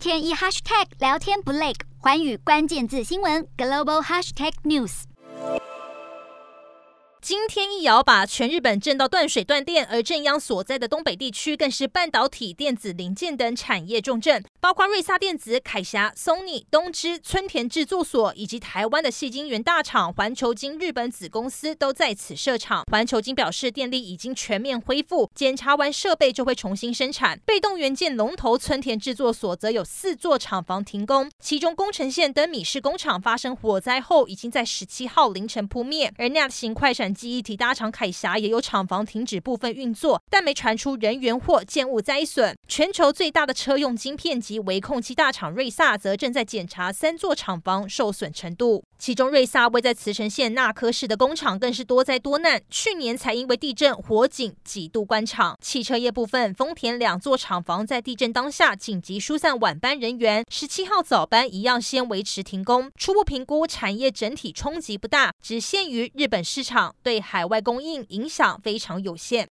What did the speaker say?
天一 hashtag 聊天不累，环宇关键字新闻 global hashtag news。今天一摇把全日本震到断水断电，而震央所在的东北地区更是半导体、电子零件等产业重镇，包括瑞萨电子、凯霞、Sony、东芝、村田制作所以及台湾的矽晶圆大厂环球晶日本子公司都在此设厂。环球晶表示，电力已经全面恢复，检查完设备就会重新生产。被动元件龙头村田制作所则有四座厂房停工，其中宫城县灯米市工厂发生火灾后，已经在十七号凌晨扑灭，而 NET 型快闪。记忆体大厂凯霞也有厂房停止部分运作，但没传出人员或建物灾损。全球最大的车用晶片及微控器大厂瑞萨则正在检查三座厂房受损程度，其中瑞萨位在茨城县那珂市的工厂更是多灾多难，去年才因为地震火警几度关厂。汽车业部分，丰田两座厂房在地震当下紧急疏散晚班人员，十七号早班一样先维持停工。初步评估产业整体冲击不大，只限于日本市场。对海外供应影响非常有限。